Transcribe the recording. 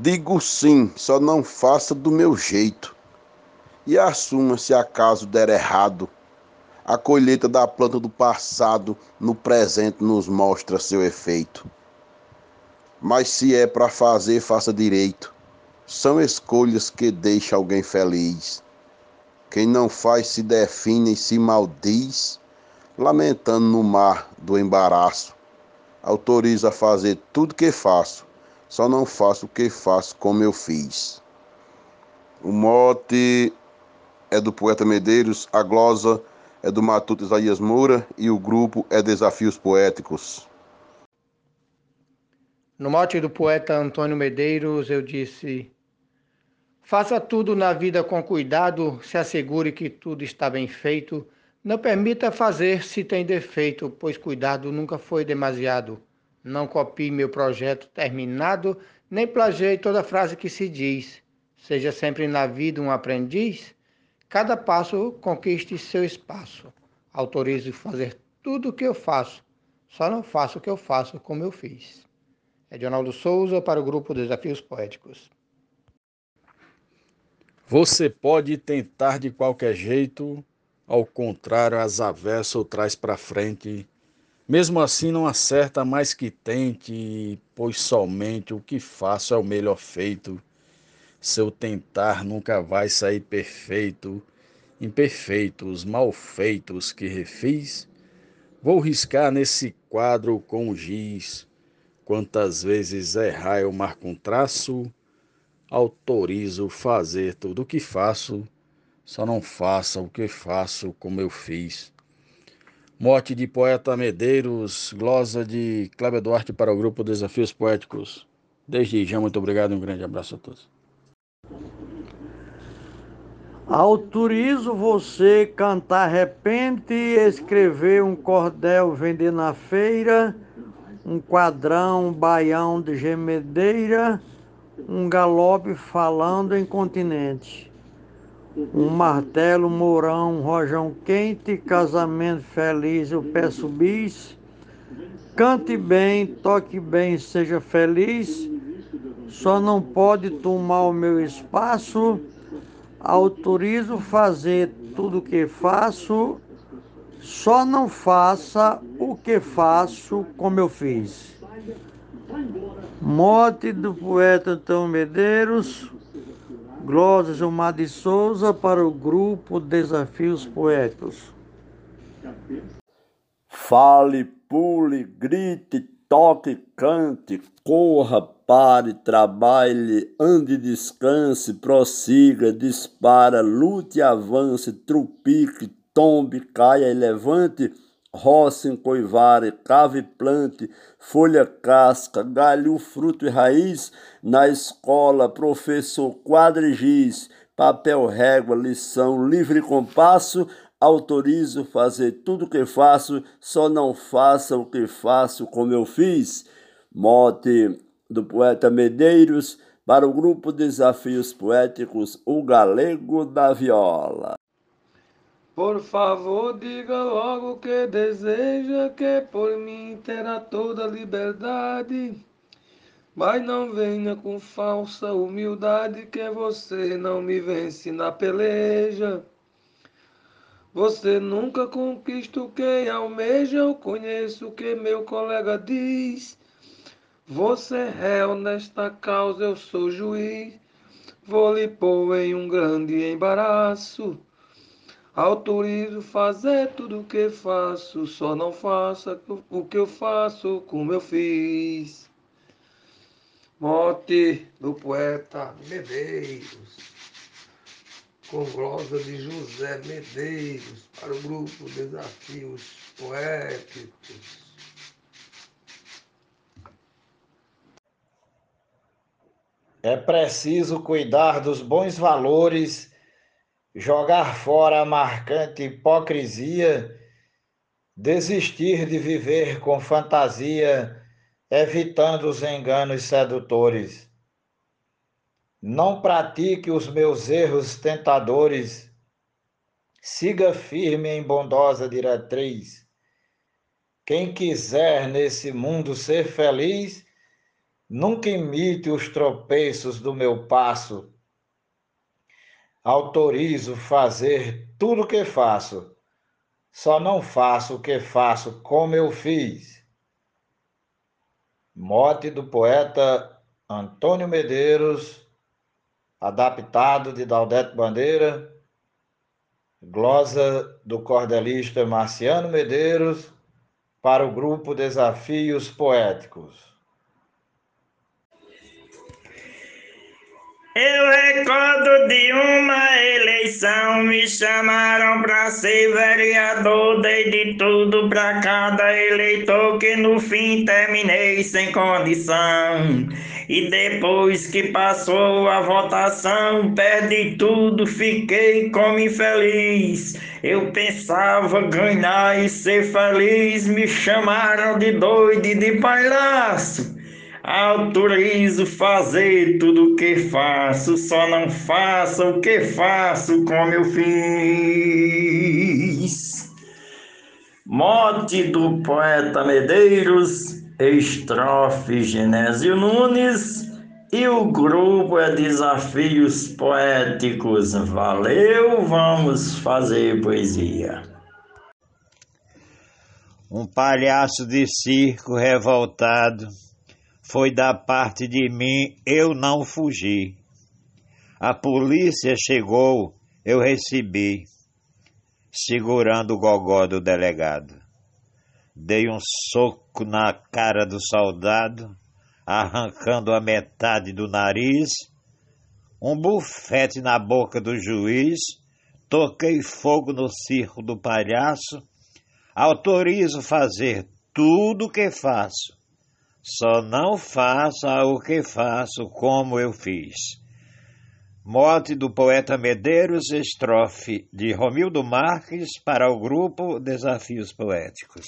Digo sim, só não faça do meu jeito. E assuma se acaso der errado. A colheita da planta do passado no presente nos mostra seu efeito. Mas se é para fazer, faça direito. São escolhas que deixam alguém feliz. Quem não faz se define e se maldiz, lamentando no mar do embaraço. Autoriza a fazer tudo que faço, só não faço o que faço como eu fiz. O mote é do poeta Medeiros, a glosa é do Matuto Isaías Moura e o grupo é Desafios Poéticos. No mote do poeta Antônio Medeiros, eu disse: Faça tudo na vida com cuidado, se assegure que tudo está bem feito. Não permita fazer se tem defeito, pois cuidado nunca foi demasiado. Não copie meu projeto terminado, nem plagiei toda frase que se diz. Seja sempre na vida um aprendiz. Cada passo conquiste seu espaço. Autorizo fazer tudo o que eu faço. Só não faço o que eu faço como eu fiz. Edionaldo Souza para o grupo Desafios Poéticos. Você pode tentar de qualquer jeito, ao contrário, as avessas ou traz para frente. Mesmo assim, não acerta mais que tente, pois somente o que faço é o melhor feito. Seu tentar nunca vai sair perfeito. Imperfeitos, mal feitos que refiz, vou riscar nesse quadro com giz Quantas vezes errar eu marco um traço, autorizo fazer tudo o que faço, só não faça o que faço como eu fiz. Morte de poeta Medeiros, glosa de Cléber Duarte para o grupo Desafios Poéticos. Desde já, muito obrigado e um grande abraço a todos. Autorizo você cantar repente, escrever um cordel, vender na feira um quadrão, um baião de gemedeira, um galope falando em continente, um martelo, mourão, rojão quente, casamento feliz, eu peço bis. Cante bem, toque bem, seja feliz. Só não pode tomar o meu espaço. Autorizo fazer tudo o que faço só não faça o que faço como eu fiz. Morte do poeta Antônio Medeiros, Glória Gilmar de Souza para o grupo Desafios Poéticos. Fale, pule, grite, toque, cante, corra, pare, trabalhe, ande, descanse, prossiga, dispara, lute, avance, trupique, tombe, caia e levante, roça, encoivare, cave e plante, folha, casca, galho, fruto e raiz, na escola, professor quadrigiz, papel, régua, lição, livre compasso, autorizo fazer tudo o que faço, só não faça o que faço como eu fiz. Mote do poeta Medeiros para o grupo Desafios Poéticos O Galego da Viola. Por favor, diga logo o que deseja, que por mim terá toda liberdade. Mas não venha com falsa humildade, que você não me vence na peleja. Você nunca conquista o que almeja, eu conheço o que meu colega diz. Você é réu nesta causa, eu sou juiz. Vou lhe pôr em um grande embaraço. Autorizo fazer tudo o que faço, só não faça o que eu faço como eu fiz. Morte do poeta Medeiros, com glosa de José Medeiros, para o grupo Desafios Poéticos. É preciso cuidar dos bons valores jogar fora a marcante hipocrisia, desistir de viver com fantasia, evitando os enganos sedutores. Não pratique os meus erros tentadores, siga firme em bondosa diretriz. Quem quiser nesse mundo ser feliz, nunca imite os tropeços do meu passo. Autorizo fazer tudo o que faço, só não faço o que faço como eu fiz. Mote do poeta Antônio Medeiros, adaptado de Daldete Bandeira, glosa do cordelista Marciano Medeiros, para o grupo Desafios Poéticos. Eu recordo de uma eleição, me chamaram pra ser vereador, dei de tudo pra cada eleitor, que no fim terminei sem condição. E depois que passou a votação, perdi tudo, fiquei como infeliz. Eu pensava ganhar e ser feliz, me chamaram de doido e de palhaço. Autorizo fazer tudo o que faço, só não faça o que faço como eu fiz. Mote do poeta Medeiros, estrofe Genésio Nunes e o grupo é Desafios Poéticos. Valeu, vamos fazer poesia. Um palhaço de circo revoltado foi da parte de mim, eu não fugi. A polícia chegou, eu recebi, segurando o gogó do delegado. Dei um soco na cara do soldado, arrancando a metade do nariz, um bufete na boca do juiz, toquei fogo no circo do palhaço, autorizo fazer tudo o que faço só não faça o que faço como eu fiz. Mote do poeta Medeiros, estrofe de Romildo Marques para o grupo Desafios Poéticos.